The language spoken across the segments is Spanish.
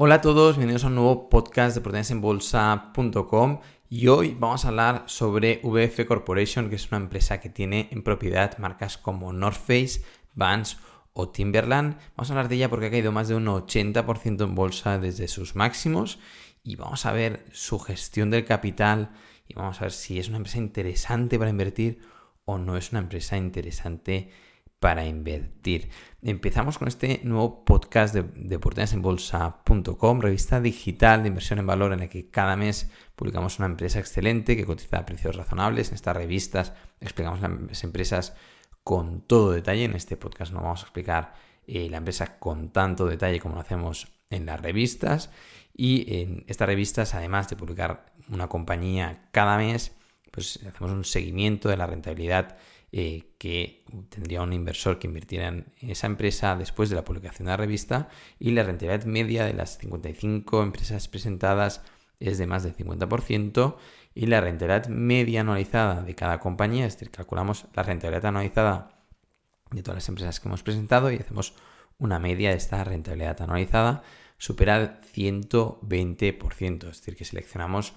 Hola a todos, bienvenidos a un nuevo podcast de proteínasenbolsa.com y hoy vamos a hablar sobre VF Corporation, que es una empresa que tiene en propiedad marcas como North Face, Vans o Timberland. Vamos a hablar de ella porque ha caído más de un 80% en bolsa desde sus máximos y vamos a ver su gestión del capital y vamos a ver si es una empresa interesante para invertir o no es una empresa interesante para invertir. Empezamos con este nuevo podcast de, de oportunidadesenbolsa.com, revista digital de inversión en valor en la que cada mes publicamos una empresa excelente que cotiza a precios razonables. En estas revistas explicamos las empresas con todo detalle. En este podcast no vamos a explicar eh, la empresa con tanto detalle como lo hacemos en las revistas. Y en estas revistas, además de publicar una compañía cada mes, pues hacemos un seguimiento de la rentabilidad eh, que tendría un inversor que invirtiera en esa empresa después de la publicación de la revista y la rentabilidad media de las 55 empresas presentadas es de más del 50% y la rentabilidad media anualizada de cada compañía, es decir, calculamos la rentabilidad anualizada de todas las empresas que hemos presentado y hacemos una media de esta rentabilidad anualizada, supera el 120%, es decir, que seleccionamos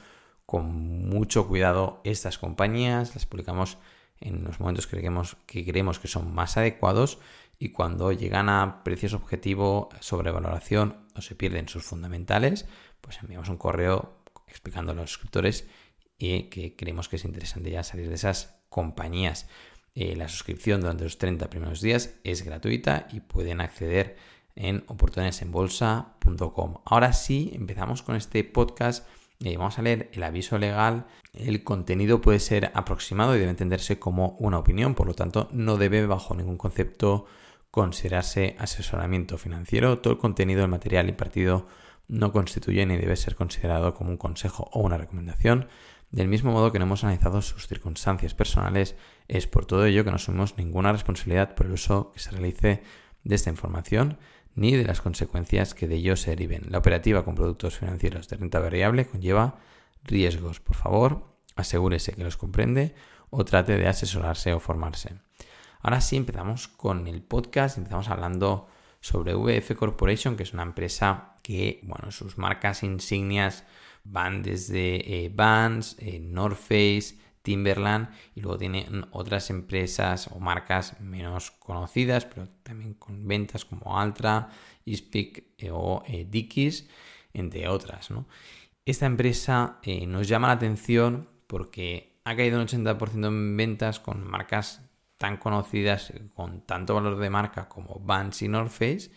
con mucho cuidado estas compañías, las publicamos en los momentos que creemos, que creemos que son más adecuados y cuando llegan a precios objetivo, sobrevaloración o se pierden sus fundamentales, pues enviamos un correo explicando a los suscriptores y que creemos que es interesante ya salir de esas compañías. Eh, la suscripción durante los 30 primeros días es gratuita y pueden acceder en oportunidadesenbolsa.com. Ahora sí, empezamos con este podcast vamos a leer el aviso legal. El contenido puede ser aproximado y debe entenderse como una opinión, por lo tanto no debe bajo ningún concepto considerarse asesoramiento financiero. Todo el contenido del material impartido no constituye ni debe ser considerado como un consejo o una recomendación. Del mismo modo que no hemos analizado sus circunstancias personales, es por todo ello que no asumimos ninguna responsabilidad por el uso que se realice de esta información ni de las consecuencias que de ello se deriven. La operativa con productos financieros de renta variable conlleva riesgos. Por favor, asegúrese que los comprende o trate de asesorarse o formarse. Ahora sí empezamos con el podcast, empezamos hablando sobre VF Corporation, que es una empresa que, bueno, sus marcas insignias van desde eh, Vans, eh, North Face, Timberland y luego tiene otras empresas o marcas menos conocidas, pero también con ventas como Altra, Ispic eh, o eh, Dickies, entre otras. Esta empresa eh, nos llama la atención porque ha caído un 80% en ventas con marcas tan conocidas, con tanto valor de marca como Vans y North Face,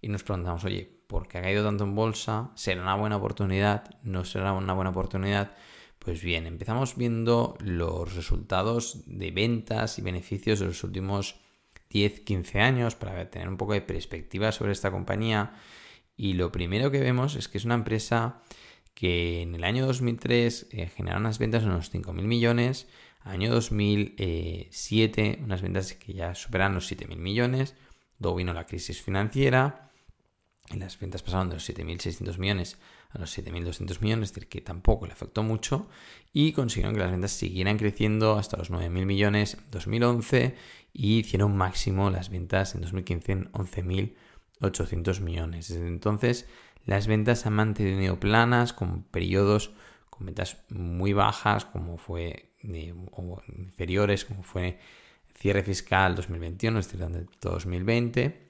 y nos preguntamos, oye, ¿por qué ha caído tanto en bolsa? ¿Será una buena oportunidad? ¿No será una buena oportunidad? Pues bien, empezamos viendo los resultados de ventas y beneficios de los últimos 10-15 años para tener un poco de perspectiva sobre esta compañía. Y lo primero que vemos es que es una empresa que en el año 2003 eh, generó unas ventas de unos 5.000 millones, año 2007 unas ventas que ya superan los 7.000 millones, luego vino la crisis financiera, y las ventas pasaron de los 7.600 millones a los 7.200 millones, es decir, que tampoco le afectó mucho, y consiguieron que las ventas siguieran creciendo hasta los 9.000 millones en 2011 y hicieron máximo las ventas en 2015 en 11.800 millones. Desde entonces, las ventas han mantenido planas con periodos con ventas muy bajas, como fue, o inferiores, como fue cierre fiscal 2021, es decir, todo 2020,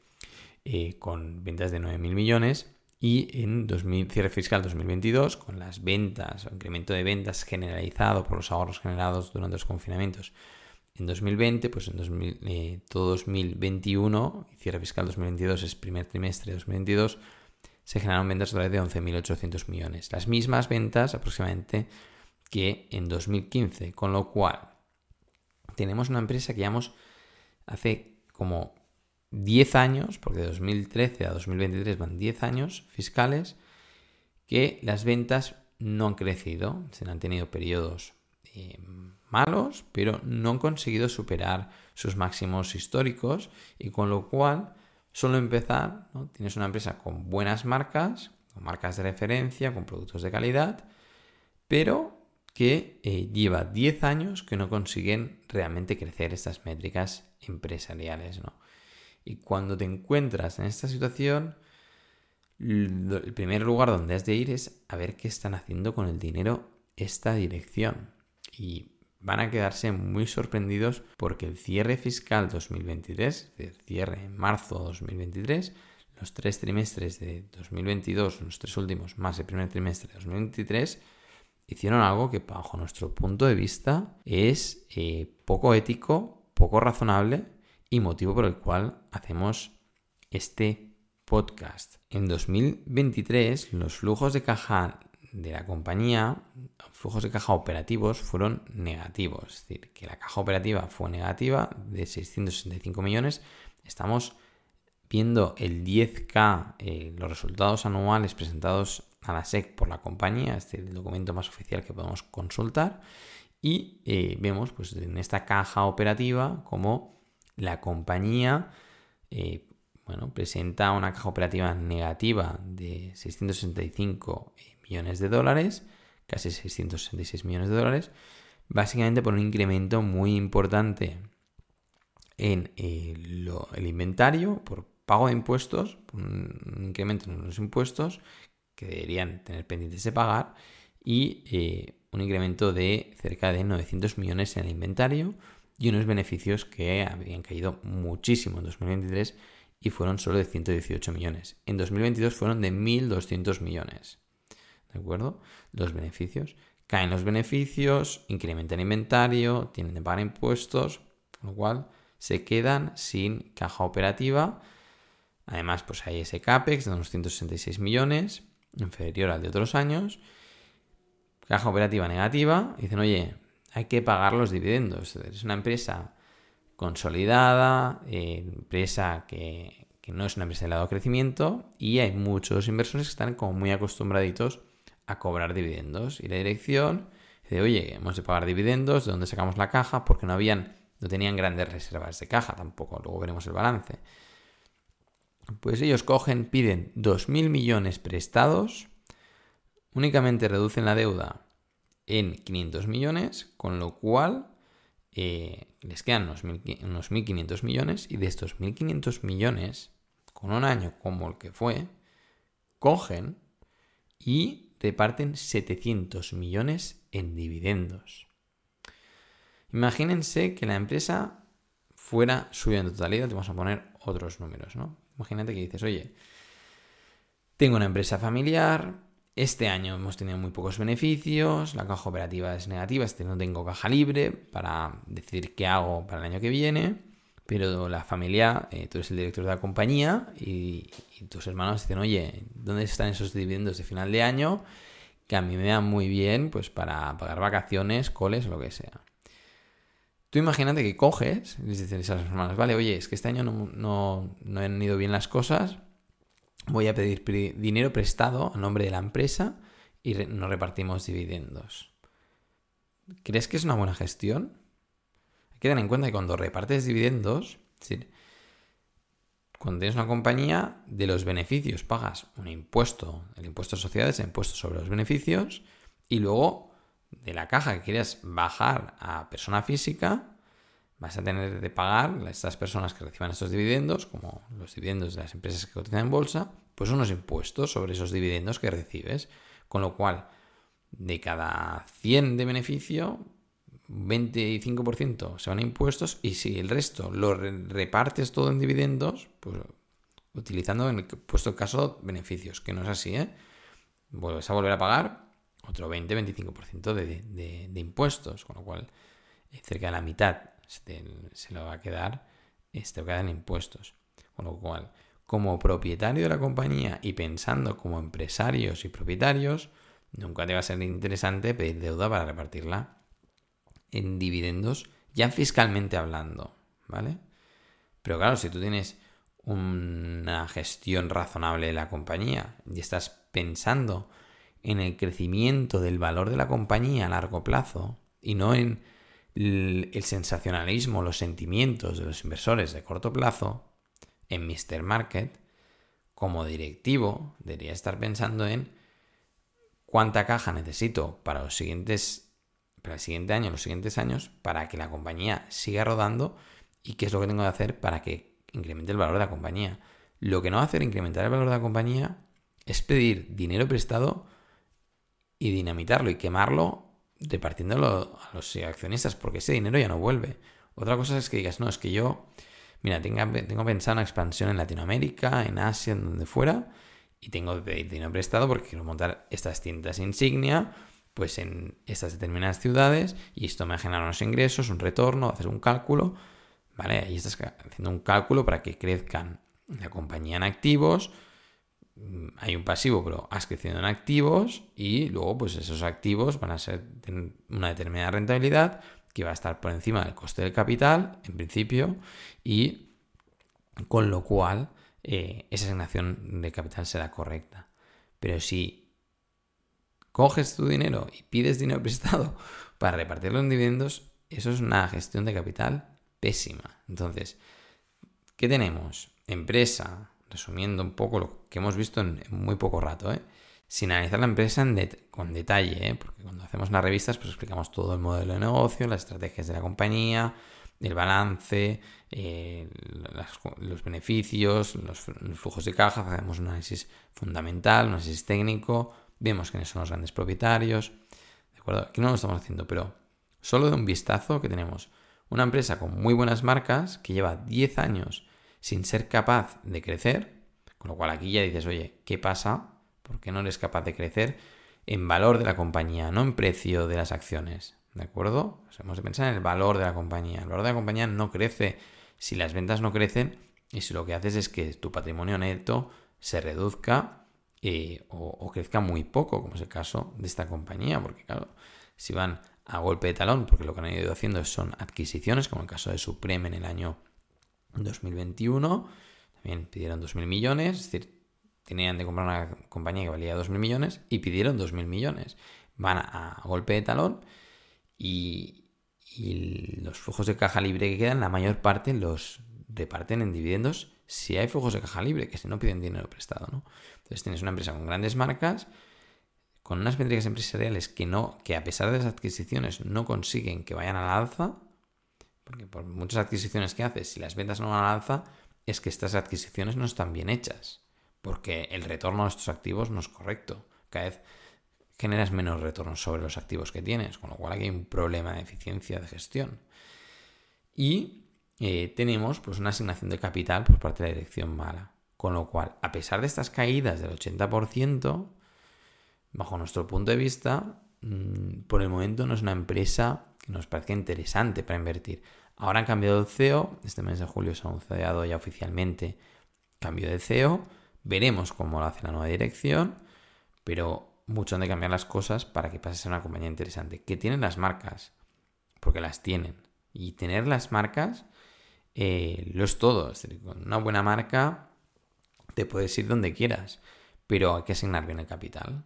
eh, con ventas de 9.000 millones y en 2000, cierre fiscal 2022, con las ventas o incremento de ventas generalizado por los ahorros generados durante los confinamientos en 2020, pues en 2000, eh, todo 2021, cierre fiscal 2022 es primer trimestre de 2022, se generaron ventas a través de 11.800 millones. Las mismas ventas aproximadamente que en 2015, con lo cual tenemos una empresa que llevamos hace como 10 años, porque de 2013 a 2023 van 10 años fiscales, que las ventas no han crecido, se han tenido periodos eh, malos, pero no han conseguido superar sus máximos históricos. Y con lo cual, solo empezar, tienes una empresa con buenas marcas, con marcas de referencia, con productos de calidad, pero que eh, lleva 10 años que no consiguen realmente crecer estas métricas empresariales, ¿no? Y cuando te encuentras en esta situación, el primer lugar donde has de ir es a ver qué están haciendo con el dinero esta dirección. Y van a quedarse muy sorprendidos porque el cierre fiscal 2023, el cierre en marzo 2023, los tres trimestres de 2022, los tres últimos, más el primer trimestre de 2023, hicieron algo que bajo nuestro punto de vista es eh, poco ético, poco razonable y motivo por el cual hacemos este podcast. En 2023 los flujos de caja de la compañía, flujos de caja operativos fueron negativos. Es decir, que la caja operativa fue negativa de 665 millones. Estamos viendo el 10K, eh, los resultados anuales presentados a la SEC por la compañía, es el documento más oficial que podemos consultar. Y eh, vemos pues, en esta caja operativa como la compañía eh, bueno, presenta una caja operativa negativa de 665 millones de dólares, casi 666 millones de dólares, básicamente por un incremento muy importante en eh, el inventario, por pago de impuestos, un incremento en los impuestos que deberían tener pendientes de pagar y eh, un incremento de cerca de 900 millones en el inventario y unos beneficios que habían caído muchísimo en 2023 y fueron solo de 118 millones. En 2022 fueron de 1.200 millones. ¿De acuerdo? Los beneficios. Caen los beneficios, incrementan el inventario, tienen que pagar impuestos, con lo cual se quedan sin caja operativa. Además, pues hay ese CAPEX de unos 166 millones, inferior al de otros años. Caja operativa negativa. Dicen, oye, hay que pagar los dividendos. Es una empresa consolidada, eh, empresa que, no es una empresa de lado crecimiento y hay muchos inversores que están como muy acostumbraditos a cobrar dividendos. Y la dirección dice, oye, hemos de pagar dividendos, ¿de dónde sacamos la caja? Porque no habían, no tenían grandes reservas de caja tampoco, luego veremos el balance. Pues ellos cogen, piden 2.000 millones prestados, únicamente reducen la deuda en 500 millones, con lo cual eh, les quedan unos, 1.500 millones y de estos 1.500 millones, con un año como el que fue, cogen y reparten 700 millones en dividendos. Imagínense que la empresa fuera suya en totalidad, te vamos a poner otros números, ¿no? Imagínate que dices, oye, tengo una empresa familiar, este año hemos tenido muy pocos beneficios, la caja operativa es negativa, este no tengo caja libre para decidir qué hago para el año que viene, pero la familia, eh, tú eres el director de la compañía y, tus hermanos dicen, oye, ¿dónde están esos dividendos de final de año? Que a mí me dan muy bien pues para pagar vacaciones, coles lo que sea. Tú imagínate que coges les dices a los hermanos, vale, oye, es que este año no, no, no han ido bien las cosas, voy a pedir dinero prestado a nombre de la empresa y nos repartimos dividendos. ¿Crees que es una buena gestión? Hay que tener en cuenta que cuando repartes dividendos, cuando tienes una compañía, de los beneficios pagas un impuesto, el impuesto de sociedades, el impuesto sobre los beneficios, y luego de la caja que quieres bajar a persona física, vas a tener de pagar a estas personas que reciban estos dividendos, como los dividendos de las empresas que cotizan en bolsa, pues unos impuestos sobre esos dividendos que recibes. Con lo cual, de cada 100 de beneficio, 25% se van a impuestos y si el resto lo repartes todo en dividendos, pues utilizando en el puesto caso beneficios, que no es así, ¿eh? Vuelves a volver a pagar otro 20-25% de, de, de impuestos, con lo cual cerca de la mitad se, lo va a quedar, este, va en impuestos. Con lo cual, como propietario de la compañía y pensando como empresarios y propietarios, nunca te va a ser interesante pedir deuda para repartirla en dividendos, ya fiscalmente hablando, ¿vale? Pero claro, si tú tienes una gestión razonable de la compañía y estás pensando en el crecimiento del valor de la compañía a largo plazo y no en el sensacionalismo, los sentimientos de los inversores de corto plazo, en Mr. Market, como directivo, debería estar pensando en cuánta caja necesito para los siguientes, para el siguiente año, los siguientes años, para que la compañía siga rodando y qué es lo que tengo que hacer para que incremente el valor de la compañía. Lo que no va a hacer incrementar el valor de la compañía es pedir dinero prestado y dinamitarlo y quemarlo repartiéndolo a los accionistas, porque ese dinero ya no vuelve. Otra cosa es que digas, no, es que yo, mira, tengo, pensado una expansión en Latinoamérica, en Asia, en donde fuera, y tengo dinero prestado porque quiero montar estas tiendas insignia, pues en estas determinadas ciudades, y esto me genera unos ingresos, un retorno, hacer un cálculo, ¿vale? Ahí estás haciendo un cálculo para que crezcan la compañía en activos, hay un pasivo, pero has crecido en activos y luego pues esos activos van a ser una determinada rentabilidad que va a estar por encima del coste del capital, en principio, y con lo cual eh, esa asignación de capital será correcta. Pero si coges tu dinero y pides dinero prestado para repartirlo en dividendos, eso es una gestión de capital pésima. Entonces, ¿qué tenemos? Empresa, resumiendo un poco lo que hemos visto en, muy poco rato, ¿eh? sin analizar la empresa con detalle, ¿eh? porque cuando hacemos las revistas pues explicamos todo el modelo de negocio, las estrategias de la compañía, el balance, eh, los beneficios, los, flujos de caja, hacemos un análisis fundamental, un análisis técnico, vemos quiénes son los grandes propietarios, ¿de acuerdo? Aquí no lo estamos haciendo, pero solo de un vistazo que tenemos una empresa con muy buenas marcas que lleva 10 años sin ser capaz de crecer, con lo cual aquí ya dices, oye, ¿qué pasa? ¿Por qué no eres capaz de crecer en valor de la compañía, no en precio de las acciones? ¿De acuerdo? hemos de pensar en el valor de la compañía. El valor de la compañía no crece si las ventas no crecen y si lo que haces es que tu patrimonio neto se reduzca eh, o, o, crezca muy poco, como es el caso de esta compañía, porque claro, si van a golpe de talón, porque lo que han ido haciendo son adquisiciones, como el caso de Supreme en el año 2021, también pidieron 2.000 millones, es decir, tenían de comprar una compañía que valía 2.000 millones y pidieron 2.000 millones. Van a, golpe de talón y, los flujos de caja libre que quedan, la mayor parte los reparten en dividendos si hay flujos de caja libre, que si no piden dinero prestado. Entonces tienes una empresa con grandes marcas, con unas métricas empresariales que no, que a pesar de las adquisiciones no consiguen que vayan a la alza, porque por muchas adquisiciones que haces, si las ventas no van a la alza, es que estas adquisiciones no están bien hechas, porque el retorno de estos activos no es correcto. Cada vez generas menos retorno sobre los activos que tienes, con lo cual aquí hay un problema de eficiencia de gestión. Y eh, tenemos pues, una asignación de capital por parte de la dirección mala. Con lo cual, a pesar de estas caídas del 80%, bajo nuestro punto de vista, mm, por el momento no es una empresa nos parezca interesante para invertir. Ahora han cambiado el CEO, este mes de julio se ha anunciado ya oficialmente cambio de CEO, veremos cómo lo hace la nueva dirección, pero mucho han de cambiar las cosas para que pase a ser una compañía interesante. Que tienen las marcas, porque las tienen. Y tener las marcas eh, lo es todo. Es decir, con una buena marca te puedes ir donde quieras, pero hay que asignar bien el capital.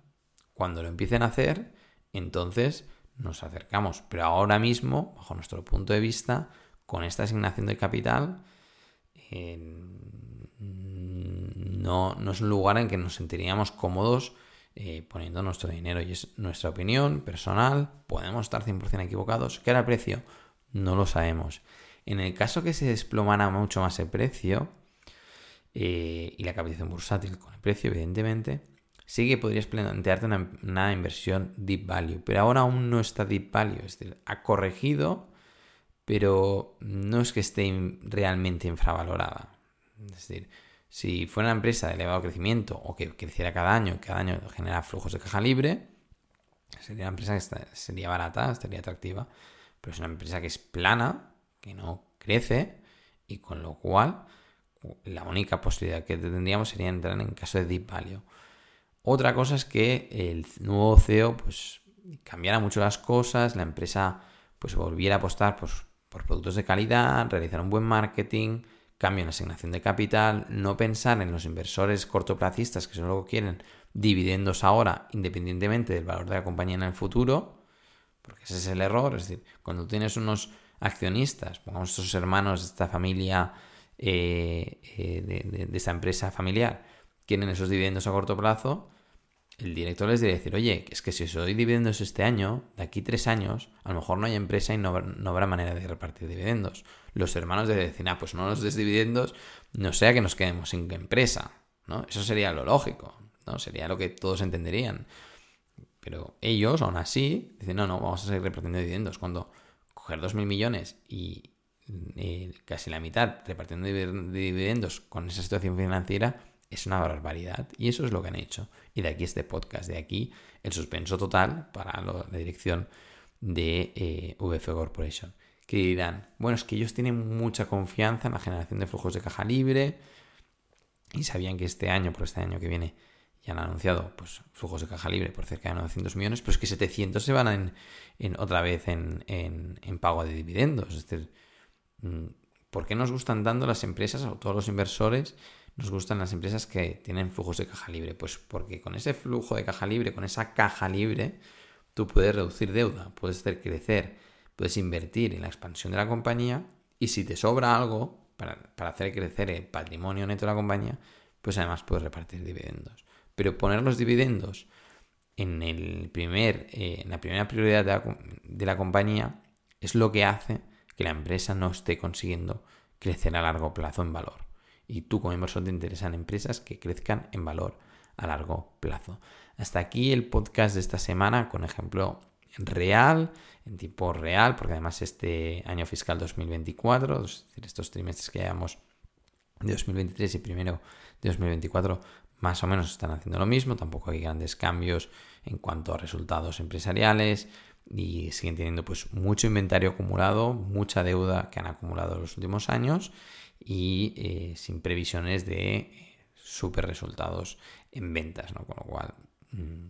Cuando lo empiecen a hacer, entonces nos acercamos. Pero ahora mismo, bajo nuestro punto de vista, con esta asignación de capital, no, no, es un lugar en que nos sentiríamos cómodos eh, poniendo nuestro dinero. Y es nuestra opinión personal. Podemos estar 100% equivocados. ¿Qué era el precio? No lo sabemos. En el caso que se desplomara mucho más el precio eh, y la capitalización bursátil con el precio, evidentemente, sí que podrías plantearte una, inversión deep value, pero ahora aún no está deep value, es decir, ha corregido, pero no es que esté realmente infravalorada. Es decir, si fuera una empresa de elevado crecimiento o que creciera cada año, cada año genera flujos de caja libre, sería una empresa que sería barata, estaría atractiva, pero es una empresa que es plana, que no crece y con lo cual la única posibilidad que tendríamos sería entrar en caso de deep value. Otra cosa es que el nuevo CEO pues cambiara mucho las cosas, la empresa pues volviera a apostar por productos de calidad, realizar un buen marketing, cambio en asignación de capital, no pensar en los inversores cortoplacistas que solo quieren dividendos ahora independientemente del valor de la compañía en el futuro, porque ese es el error, es decir, cuando tienes unos accionistas, pongamos estos hermanos de esta familia, eh, eh, de, de esta empresa familiar, quieren esos dividendos a corto plazo, el director les debe decir, oye, es que si os doy dividendos este año, de aquí tres años, a lo mejor no hay empresa y no, habrá manera de repartir dividendos. Los hermanos deben decir, ah, pues no nos des dividendos, no sea que nos quedemos sin empresa, ¿no? Eso sería lo lógico. ¿no? Sería lo que todos entenderían. Pero ellos, aún así, dicen, no, no, vamos a seguir repartiendo dividendos. Cuando coger 2.000 millones y eh, casi la mitad repartiendo dividendos con esa situación financiera es una barbaridad. Y eso es lo que han hecho. Y de aquí este podcast, de aquí el suspenso total para la dirección de eh, VF Corporation. Que dirán, bueno, es que ellos tienen mucha confianza en la generación de flujos de caja libre y sabían que este año, por este año que viene, ya han anunciado pues, flujos de caja libre por cerca de 900 millones, pero es que 700 se van en, otra vez en, en, pago de dividendos. Es decir, mm, ¿por qué nos gustan dando las empresas o todos los inversores? Nos gustan las empresas que tienen flujos de caja libre. Pues porque con ese flujo de caja libre, con esa caja libre, tú puedes reducir deuda, puedes hacer crecer, puedes invertir en la expansión de la compañía y si te sobra algo para, para hacer crecer el patrimonio neto de la compañía, pues además puedes repartir dividendos. Pero poner los dividendos en, el primer, eh, en la primera prioridad de la, compañía es lo que hace que la empresa no esté consiguiendo crecer a largo plazo en valor. Y tú como inversor te interesan empresas que crezcan en valor a largo plazo. Hasta aquí el podcast de esta semana con ejemplo real, en tiempo real, porque además este año fiscal 2024, es decir, estos trimestres que llevamos de 2023 y primero de 2024 más o menos están haciendo lo mismo, tampoco hay grandes cambios en cuanto a resultados empresariales y siguen teniendo pues mucho inventario acumulado, mucha deuda que han acumulado en los últimos años y eh, sin previsiones de eh, super resultados en ventas, ¿no? Con lo cual mm,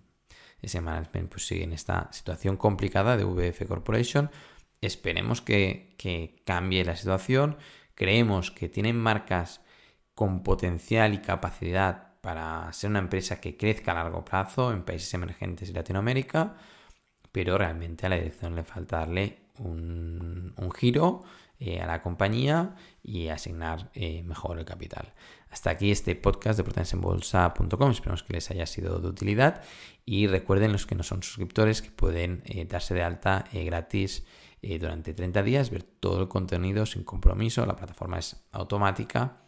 ese management pues sigue en esta situación complicada de VF Corporation. Esperemos que, que cambie la situación. Creemos que tienen marcas con potencial y capacidad para ser una empresa que crezca a largo plazo en países emergentes y Latinoamérica, pero realmente a la dirección le falta darle un, giro eh, a la compañía y asignar eh, mejor el capital. Hasta aquí este podcast de proteasenbolsa.com. Esperamos que les haya sido de utilidad y recuerden los que no son suscriptores que pueden eh, darse de alta gratis durante 30 días, ver todo el contenido sin compromiso. La plataforma es automática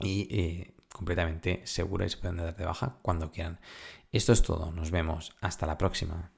y completamente segura y se pueden dar de baja cuando quieran. Esto es todo, nos vemos, hasta la próxima.